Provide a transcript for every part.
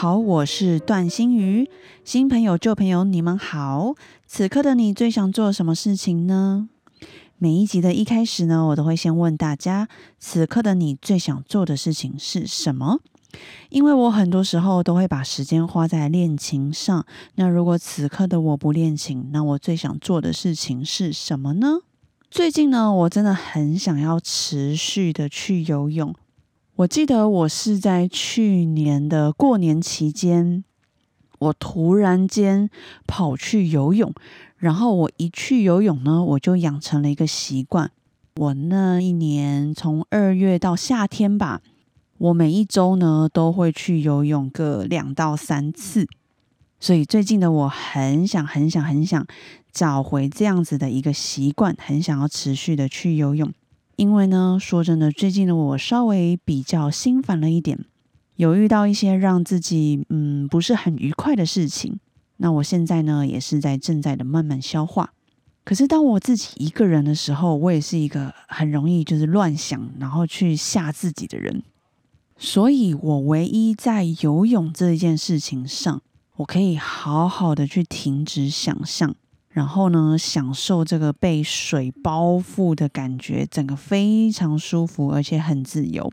好，我是段心瑜。新朋友、旧朋友，你们好。此刻的你最想做什么事情呢？每一集的一开始呢，我都会先问大家：此刻的你最想做的事情是什么？因为我很多时候都会把时间花在练琴上。那如果此刻的我不练琴，那我最想做的事情是什么呢？最近呢，我真的很想要持续的去游泳。我记得我是在去年的过年期间，我突然间跑去游泳，然后我一去游泳呢，我就养成了一个习惯。我那一年从二月到夏天吧，我每一周呢都会去游泳个两到三次。所以最近的我很想、很想、很想找回这样子的一个习惯，很想要持续的去游泳。因为呢，说真的，最近的我稍微比较心烦了一点，有遇到一些让自己嗯不是很愉快的事情。那我现在呢，也是在正在的慢慢消化。可是当我自己一个人的时候，我也是一个很容易就是乱想，然后去吓自己的人。所以我唯一在游泳这一件事情上，我可以好好的去停止想象。然后呢，享受这个被水包覆的感觉，整个非常舒服，而且很自由。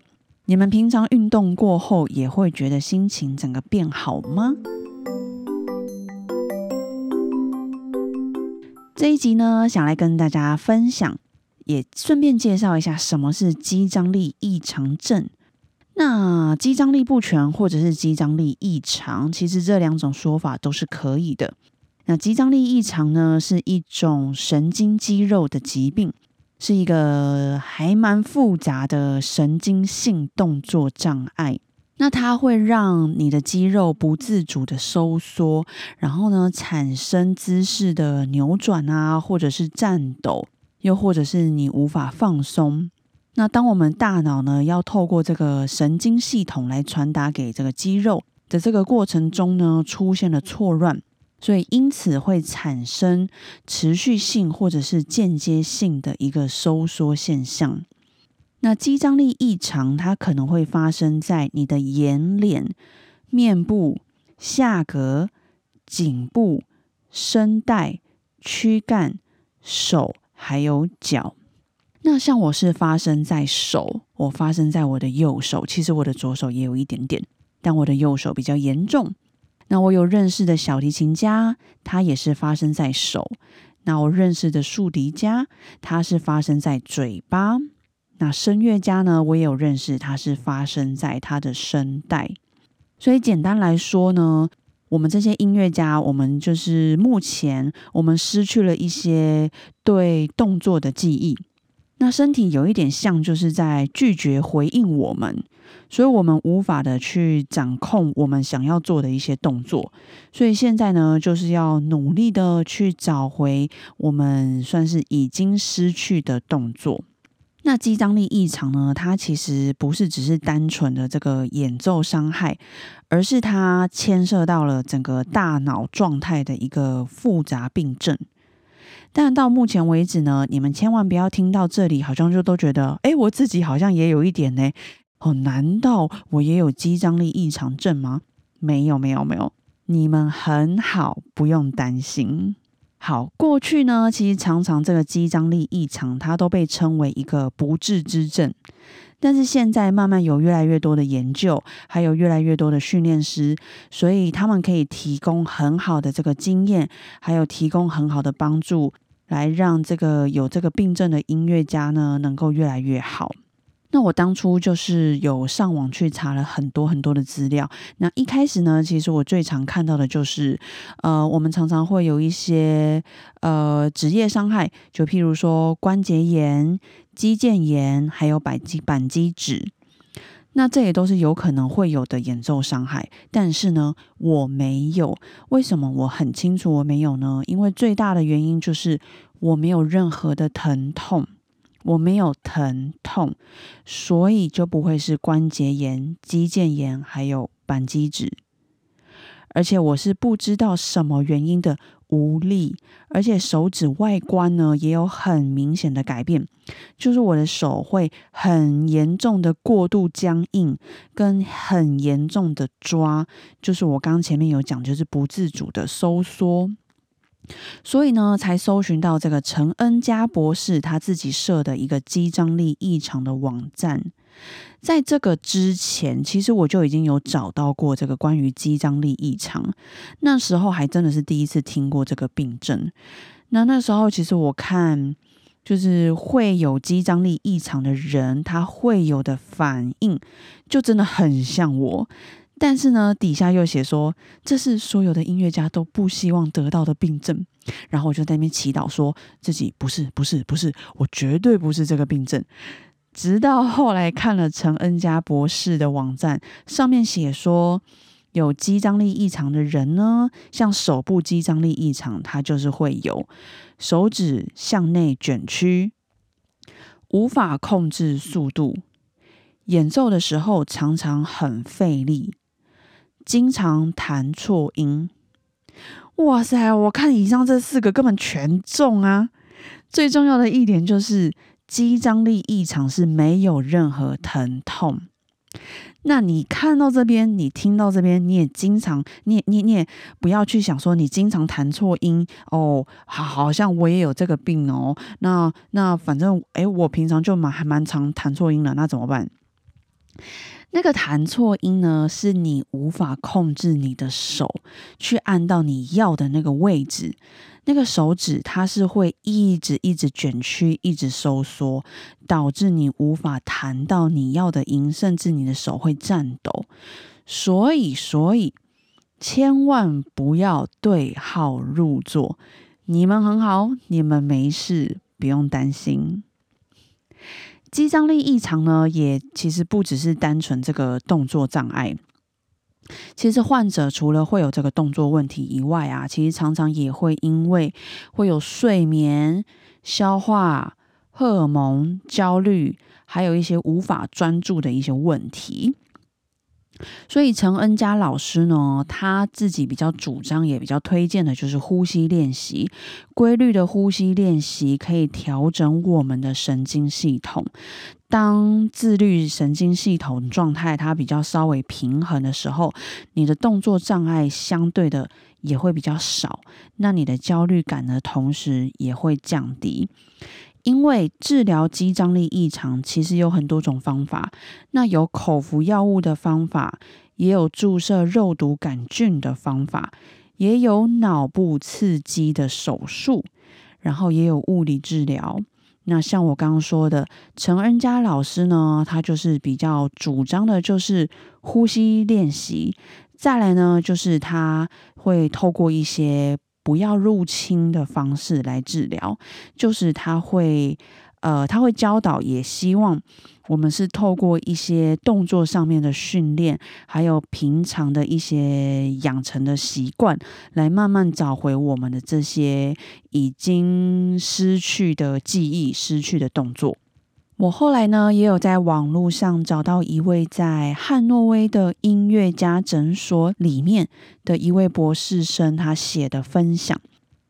你们平常运动过后也会觉得心情整个变好吗？这一集呢，想来跟大家分享，也顺便介绍一下什么是肌张力异常症。那肌张力不全或者是肌张力异常，其实这两种说法都是可以的。那肌张力异常呢，是一种神经肌肉的疾病，是一个还蛮复杂的神经性动作障碍。那它会让你的肌肉不自主的收缩，然后呢，产生姿势的扭转啊，或者是颤抖，又或者是你无法放松。那当我们大脑呢，要透过这个神经系统来传达给这个肌肉的这个过程中呢，出现了错乱。所以，因此会产生持续性或者是间接性的一个收缩现象。那肌张力异常，它可能会发生在你的眼脸、面部、下颌、颈部、声带、躯干、手还有脚。那像我是发生在手，我发生在我的右手，其实我的左手也有一点点，但我的右手比较严重。那我有认识的小提琴家，他也是发生在手。那我认识的竖笛家，他是发生在嘴巴。那声乐家呢，我也有认识，他是发生在他的声带。所以简单来说呢，我们这些音乐家，我们就是目前我们失去了一些对动作的记忆。那身体有一点像，就是在拒绝回应我们。所以，我们无法的去掌控我们想要做的一些动作。所以现在呢，就是要努力的去找回我们算是已经失去的动作。那肌张力异常呢，它其实不是只是单纯的这个演奏伤害，而是它牵涉到了整个大脑状态的一个复杂病症。但到目前为止呢，你们千万不要听到这里，好像就都觉得，哎，我自己好像也有一点呢。哦，难道我也有肌张力异常症吗？没有，没有，没有。你们很好，不用担心。好，过去呢，其实常常这个肌张力异常，它都被称为一个不治之症。但是现在慢慢有越来越多的研究，还有越来越多的训练师，所以他们可以提供很好的这个经验，还有提供很好的帮助，来让这个有这个病症的音乐家呢，能够越来越好。那我当初就是有上网去查了很多很多的资料。那一开始呢，其实我最常看到的就是，呃，我们常常会有一些呃职业伤害，就譬如说关节炎、肌腱炎，还有板肌板肌脂。那这也都是有可能会有的演奏伤害。但是呢，我没有。为什么我很清楚我没有呢？因为最大的原因就是我没有任何的疼痛，我没有疼痛，所以就不会是关节炎、肌腱炎，还有板机指。而且我是不知道什么原因的无力，而且手指外观呢也有很明显的改变，就是我的手会很严重的过度僵硬，跟很严重的抓，就是我刚前面有讲，就是不自主的收缩。所以呢，才搜寻到这个陈恩佳博士他自己设的一个肌张力异常的网站。在这个之前，其实我就已经有找到过这个关于肌张力异常。那时候还真的是第一次听过这个病症。那那时候，其实我看就是会有肌张力异常的人，他会有的反应，就真的很像我。但是呢，底下又写说这是所有的音乐家都不希望得到的病症。然后我就在那边祈祷，说自己不是，不是，不是，我绝对不是这个病症。直到后来看了陈恩佳博士的网站，上面写说有肌张力异常的人呢，像手部肌张力异常，他就是会有手指向内卷曲，无法控制速度，演奏的时候常常很费力。经常弹错音，哇塞！我看以上这四个根本全中啊！最重要的一点就是肌张力异常是没有任何疼痛。那你看到这边，你听到这边，你也经常，你也你你也不要去想说你经常弹错音哦，好，好像我也有这个病哦。那那反正哎，我平常就蛮还蛮常弹错音了，那怎么办？那个弹错音呢，是你无法控制你的手去按到你要的那个位置，那个手指它是会一直一直卷曲，一直收缩，导致你无法弹到你要的音，甚至你的手会颤抖。所以，所以千万不要对号入座。你们很好，你们没事，不用担心。肌张力异常呢，也其实不只是单纯这个动作障碍。其实患者除了会有这个动作问题以外啊，其实常常也会因为会有睡眠、消化、荷尔蒙、焦虑，还有一些无法专注的一些问题。所以陈恩佳老师呢，他自己比较主张，也比较推荐的就是呼吸练习。规律的呼吸练习可以调整我们的神经系统。当自律神经系统状态它比较稍微平衡的时候，你的动作障碍相对的也会比较少。那你的焦虑感的同时也会降低。因为治疗肌张力异常，其实有很多种方法。那有口服药物的方法，也有注射肉毒杆菌的方法，也有脑部刺激的手术，然后也有物理治疗。那像我刚刚说的，陈恩佳老师呢，他就是比较主张的，就是呼吸练习。再来呢，就是他会透过一些。不要入侵的方式来治疗，就是他会，呃，他会教导，也希望我们是透过一些动作上面的训练，还有平常的一些养成的习惯，来慢慢找回我们的这些已经失去的记忆、失去的动作。我后来呢，也有在网络上找到一位在汉诺威的音乐家诊所里面的一位博士生，他写的分享。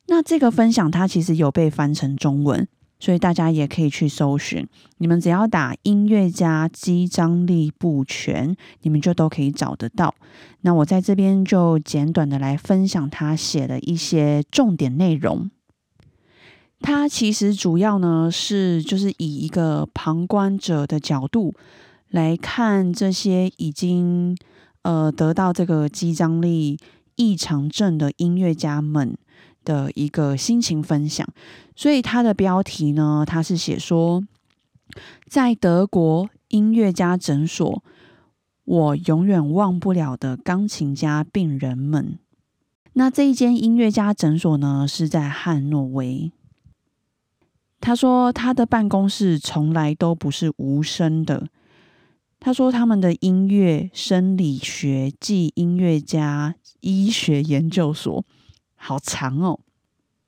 那这个分享他其实有被翻成中文，所以大家也可以去搜寻。你们只要打“音乐家肌张力不全”，你们就都可以找得到。那我在这边就简短的来分享他写的一些重点内容。他其实主要呢是就是以一个旁观者的角度来看这些已经呃得到这个肌张力异常症的音乐家们的一个心情分享，所以他的标题呢，他是写说，在德国音乐家诊所，我永远忘不了的钢琴家病人们。那这一间音乐家诊所呢，是在汉诺威。他说，他的办公室从来都不是无声的。他说他们的音乐生理学暨音乐家医学研究所，好长哦。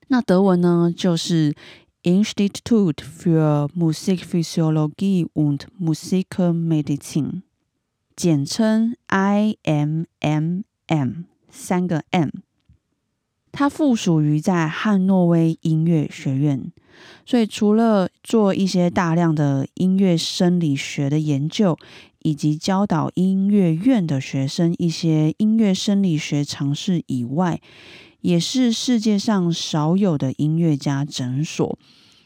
那德文呢，就是 Institute für Musikphysiologie und Musikmedizin，简称 IMMM，三个 M。它附属于在汉诺威音乐学院，所以除了做一些大量的音乐生理学的研究，以及教导音乐院的学生一些音乐生理学常识以外，也是世界上少有的音乐家诊所，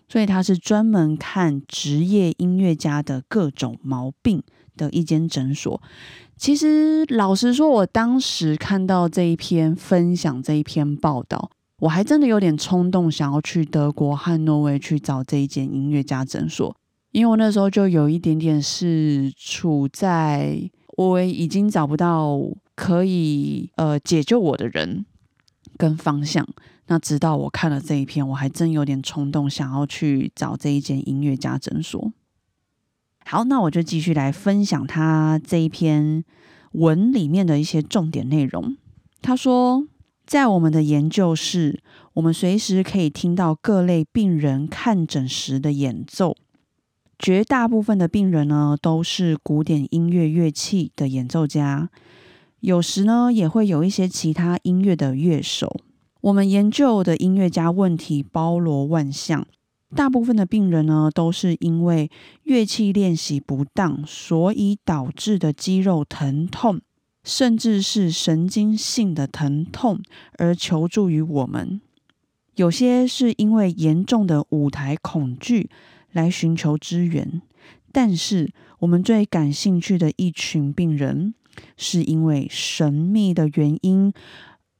所以它是专门看职业音乐家的各种毛病的一间诊所。其实，老实说，我当时看到这一篇分享这一篇报道，我还真的有点冲动，想要去德国汉诺威去找这一间音乐家诊所，因为我那时候就有一点点是处在我已经找不到可以呃解救我的人。跟方向，那直到我看了这一篇，我还真有点冲动，想要去找这一间音乐家诊所。好，那我就继续来分享他这一篇文里面的一些重点内容。他说，在我们的研究室，我们随时可以听到各类病人看诊时的演奏。绝大部分的病人呢，都是古典音乐乐器的演奏家。有时呢，也会有一些其他音乐的乐手。我们研究的音乐家问题包罗万象，大部分的病人呢，都是因为乐器练习不当，所以导致的肌肉疼痛，甚至是神经性的疼痛而求助于我们。有些是因为严重的舞台恐惧来寻求支援，但是我们最感兴趣的一群病人。是因为神秘的原因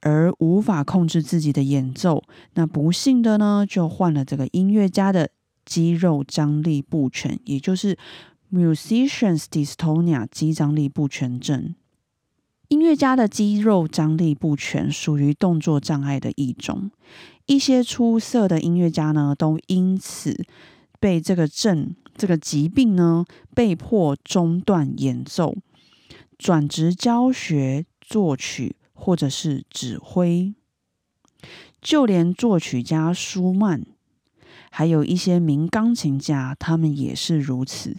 而无法控制自己的演奏，那不幸的呢，就患了这个音乐家的肌肉张力不全，也就是 musicians dystonia 肌张力不全症。音乐家的肌肉张力不全属于动作障碍的一种，一些出色的音乐家呢，都因此被这个症、这个疾病呢，被迫中断演奏。转职教学、作曲或者是指挥，就连作曲家舒曼，还有一些名钢琴家，他们也是如此。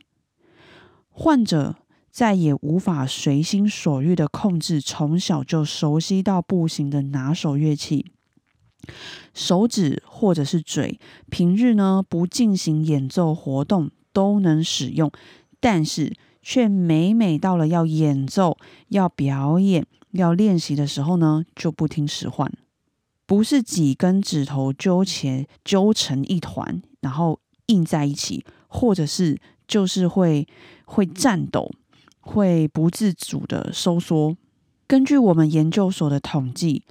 患者再也无法随心所欲的控制从小就熟悉到不行的拿手乐器，手指或者是嘴，平日呢不进行演奏活动都能使用，但是。却每每到了要演奏、要表演、要练习的时候呢，就不听使唤，不是几根指头纠结揪成一团，然后硬在一起，或者是就是会会颤抖，会不自主的收缩。根据我们研究所的统计，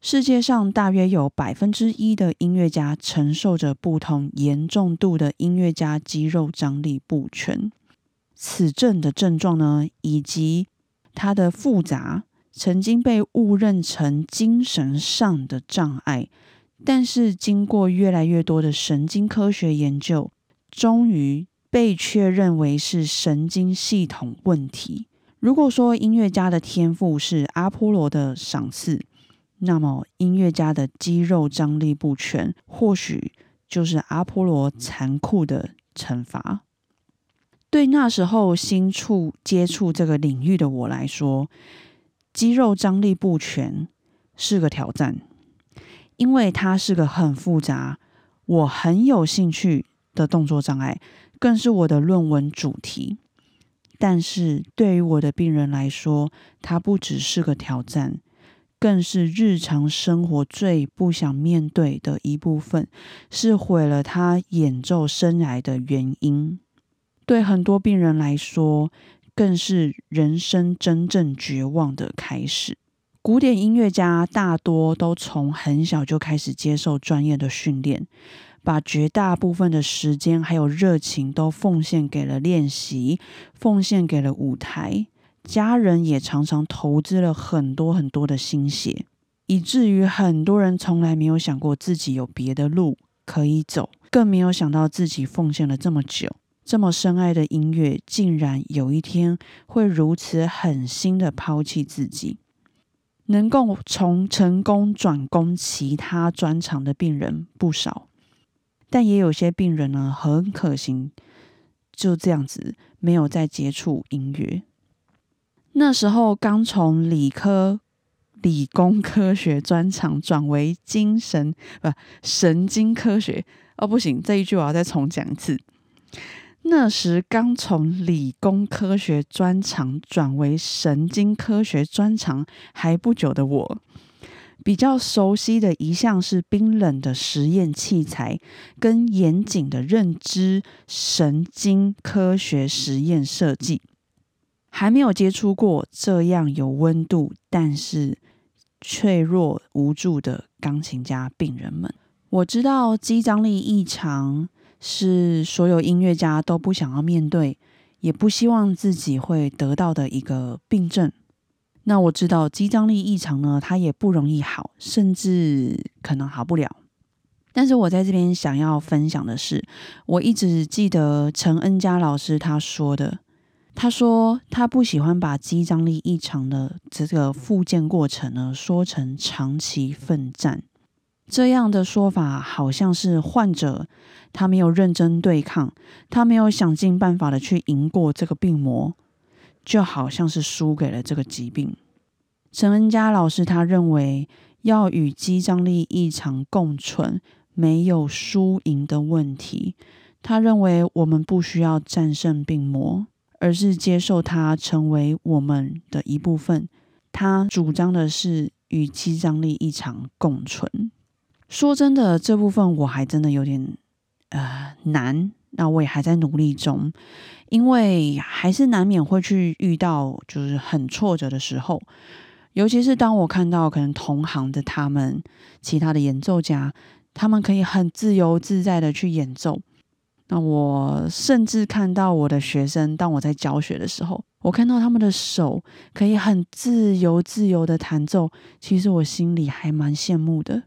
世界上大约有百分之一的音乐家承受着不同严重度的音乐家肌肉张力不全。此症的症状呢，以及它的复杂，曾经被误认成精神上的障碍，但是经过越来越多的神经科学研究，终于被确认为是神经系统问题。如果说音乐家的天赋是阿波罗的赏赐，那么音乐家的肌肉张力不全，或许就是阿波罗残酷的惩罚。对那时候新触接触这个领域的我来说，肌肉张力不全是个挑战，因为它是个很复杂、我很有兴趣的动作障碍，更是我的论文主题。但是对于我的病人来说，它不只是个挑战，更是日常生活最不想面对的一部分，是毁了他演奏生涯的原因。对很多病人来说，更是人生真正绝望的开始。古典音乐家大多都从很小就开始接受专业的训练，把绝大部分的时间还有热情都奉献给了练习，奉献给了舞台。家人也常常投资了很多很多的心血，以至于很多人从来没有想过自己有别的路可以走，更没有想到自己奉献了这么久。这么深爱的音乐，竟然有一天会如此狠心的抛弃自己。能够从成功转攻其他专长的病人不少，但也有些病人呢，很可惜，就这样子没有再接触音乐。那时候刚从理科、理工科学专长转为精神不神经科学哦，不行，这一句我要再重讲一次。那时刚从理工科学专长转为神经科学专长还不久的我，比较熟悉的一项是冰冷的实验器材跟严谨的认知神经科学实验设计，还没有接触过这样有温度但是脆弱无助的钢琴家病人们。我知道肌张力异常。是所有音乐家都不想要面对，也不希望自己会得到的一个病症。那我知道肌张力异常呢，它也不容易好，甚至可能好不了。但是我在这边想要分享的是，我一直记得陈恩佳老师他说的，他说他不喜欢把肌张力异常的这个复健过程呢说成长期奋战。这样的说法好像是患者他没有认真对抗，他没有想尽办法的去赢过这个病魔，就好像是输给了这个疾病。陈恩佳老师他认为要与肌张力异常共存，没有输赢的问题。他认为我们不需要战胜病魔，而是接受它成为我们的一部分。他主张的是与肌张力异常共存。说真的，这部分我还真的有点呃难，那我也还在努力中，因为还是难免会去遇到就是很挫折的时候，尤其是当我看到可能同行的他们其他的演奏家，他们可以很自由自在的去演奏，那我甚至看到我的学生，当我在教学的时候，我看到他们的手可以很自由自由的弹奏，其实我心里还蛮羡慕的。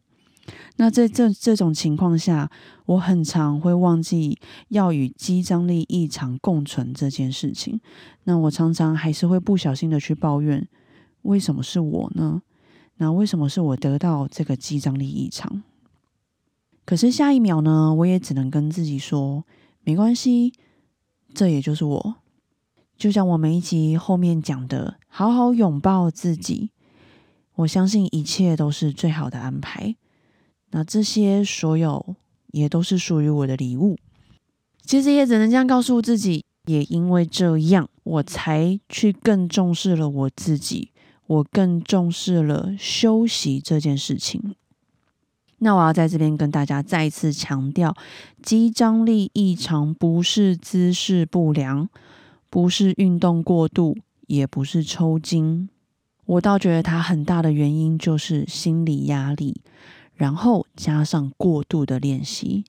那在这这种情况下，我很常会忘记要与肌张力异常共存这件事情。那我常常还是会不小心的去抱怨，为什么是我呢？那为什么是我得到这个肌张力异常？可是下一秒呢，我也只能跟自己说，没关系，这也就是我。就像我每一集后面讲的，好好拥抱自己。我相信一切都是最好的安排。那这些所有也都是属于我的礼物，其实也只能这样告诉自己。也因为这样，我才去更重视了我自己，我更重视了休息这件事情。那我要在这边跟大家再次强调，肌张力异常不是姿势不良，不是运动过度，也不是抽筋。我倒觉得它很大的原因就是心理压力。然后加上过度的练习，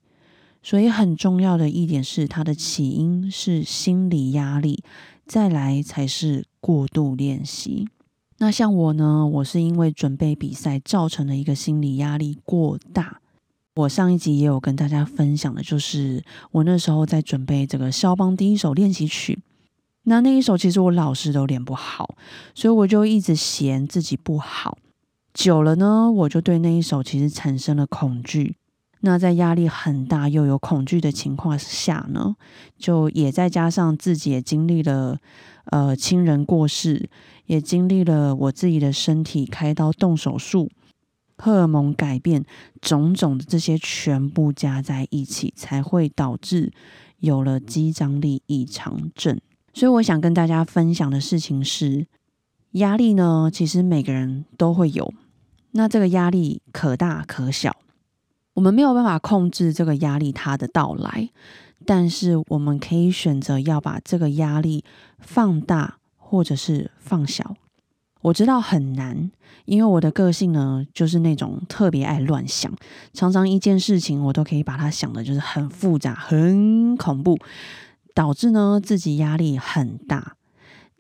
所以很重要的一点是，它的起因是心理压力，再来才是过度练习。那像我呢，我是因为准备比赛造成的一个心理压力过大。我上一集也有跟大家分享的，就是我那时候在准备这个肖邦第一首练习曲，那那一首其实我老师都练不好，所以我就一直嫌自己不好。久了呢，我就对那一首其实产生了恐惧。那在压力很大又有恐惧的情况下呢，就也再加上自己也经历了呃亲人过世，也经历了我自己的身体开刀动手术，荷尔蒙改变，种种的这些全部加在一起，才会导致有了肌张力异常症。所以我想跟大家分享的事情是，压力呢，其实每个人都会有。那这个压力可大可小，我们没有办法控制这个压力它的到来，但是我们可以选择要把这个压力放大或者是放小。我知道很难，因为我的个性呢就是那种特别爱乱想，常常一件事情我都可以把它想的就是很复杂、很恐怖，导致呢自己压力很大。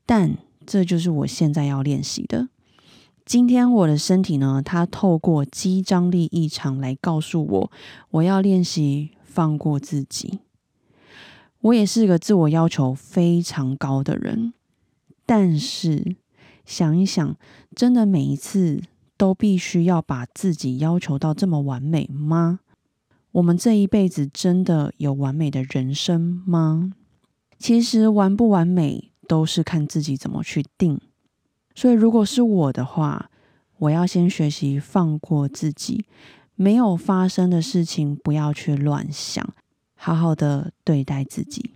但这就是我现在要练习的。今天我的身体呢，它透过肌张力异常来告诉我，我要练习放过自己。我也是个自我要求非常高的人，但是想一想，真的每一次都必须要把自己要求到这么完美吗？我们这一辈子真的有完美的人生吗？其实完不完美都是看自己怎么去定。所以，如果是我的话，我要先学习放过自己，没有发生的事情不要去乱想，好好的对待自己。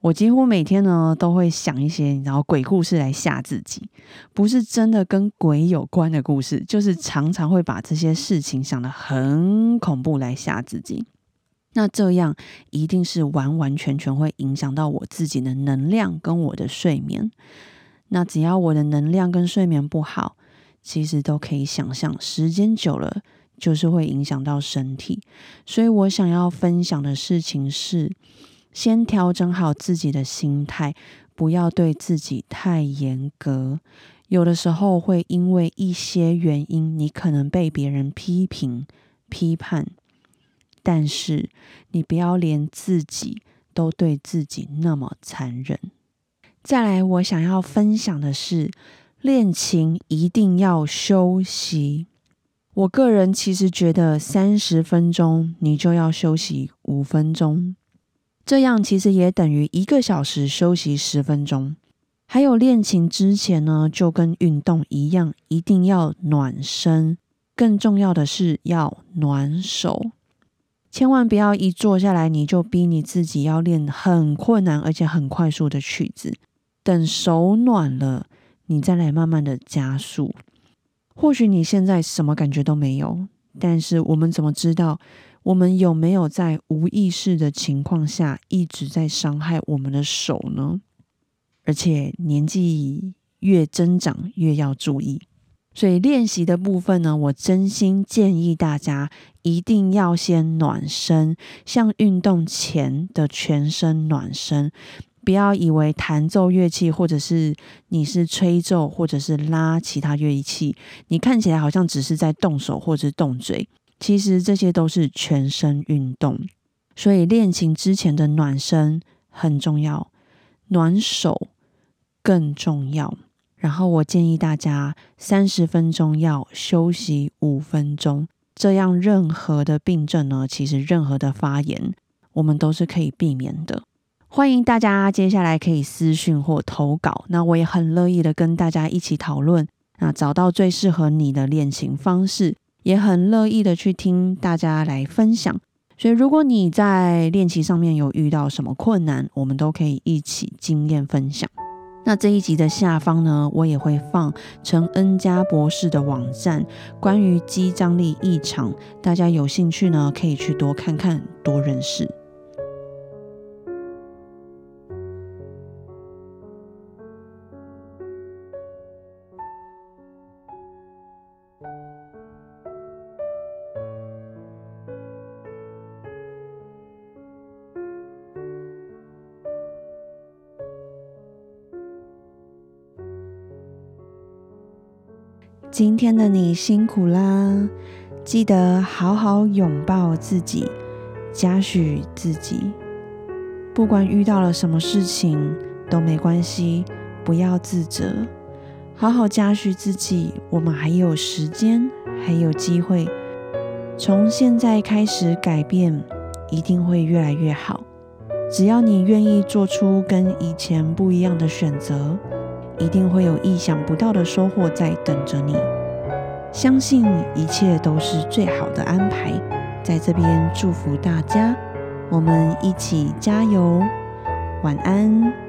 我几乎每天呢都会想一些然后鬼故事来吓自己，不是真的跟鬼有关的故事，就是常常会把这些事情想得很恐怖来吓自己。那这样一定是完完全全会影响到我自己的能量跟我的睡眠。那只要我的能量跟睡眠不好，其实都可以想象，时间久了就是会影响到身体。所以我想要分享的事情是，先调整好自己的心态，不要对自己太严格。有的时候会因为一些原因，你可能被别人批评、批判，但是你不要连自己都对自己那么残忍。再来，我想要分享的是，练琴一定要休息。我个人其实觉得，三十分钟你就要休息五分钟，这样其实也等于一个小时休息十分钟。还有练琴之前呢，就跟运动一样，一定要暖身，更重要的是要暖手。千万不要一坐下来，你就逼你自己要练很困难而且很快速的曲子。等手暖了，你再来慢慢的加速。或许你现在什么感觉都没有，但是我们怎么知道我们有没有在无意识的情况下一直在伤害我们的手呢？而且年纪越增长越要注意，所以练习的部分呢，我真心建议大家一定要先暖身，像运动前的全身暖身。不要以为弹奏乐器，或者是你是吹奏，或者是拉其他乐器，你看起来好像只是在动手或者动嘴，其实这些都是全身运动。所以练琴之前的暖身很重要，暖手更重要。然后我建议大家三十分钟要休息五分钟，这样任何的病症呢，其实任何的发炎，我们都是可以避免的。欢迎大家接下来可以私讯或投稿，那我也很乐意的跟大家一起讨论，那找到最适合你的练琴方式，也很乐意的去听大家来分享。所以如果你在练习上面有遇到什么困难，我们都可以一起经验分享。那这一集的下方呢，我也会放陈恩佳博士的网站，关于肌张力异常，大家有兴趣呢，可以去多看看，多认识。今天的你辛苦啦！记得好好拥抱自己，嘉许自己。不管遇到了什么事情都没关系，不要自责，好好嘉许自己。我们还有时间，还有机会，从现在开始改变，一定会越来越好。只要你愿意做出跟以前不一样的选择。一定会有意想不到的收获在等着你，相信一切都是最好的安排。在这边祝福大家，我们一起加油，晚安。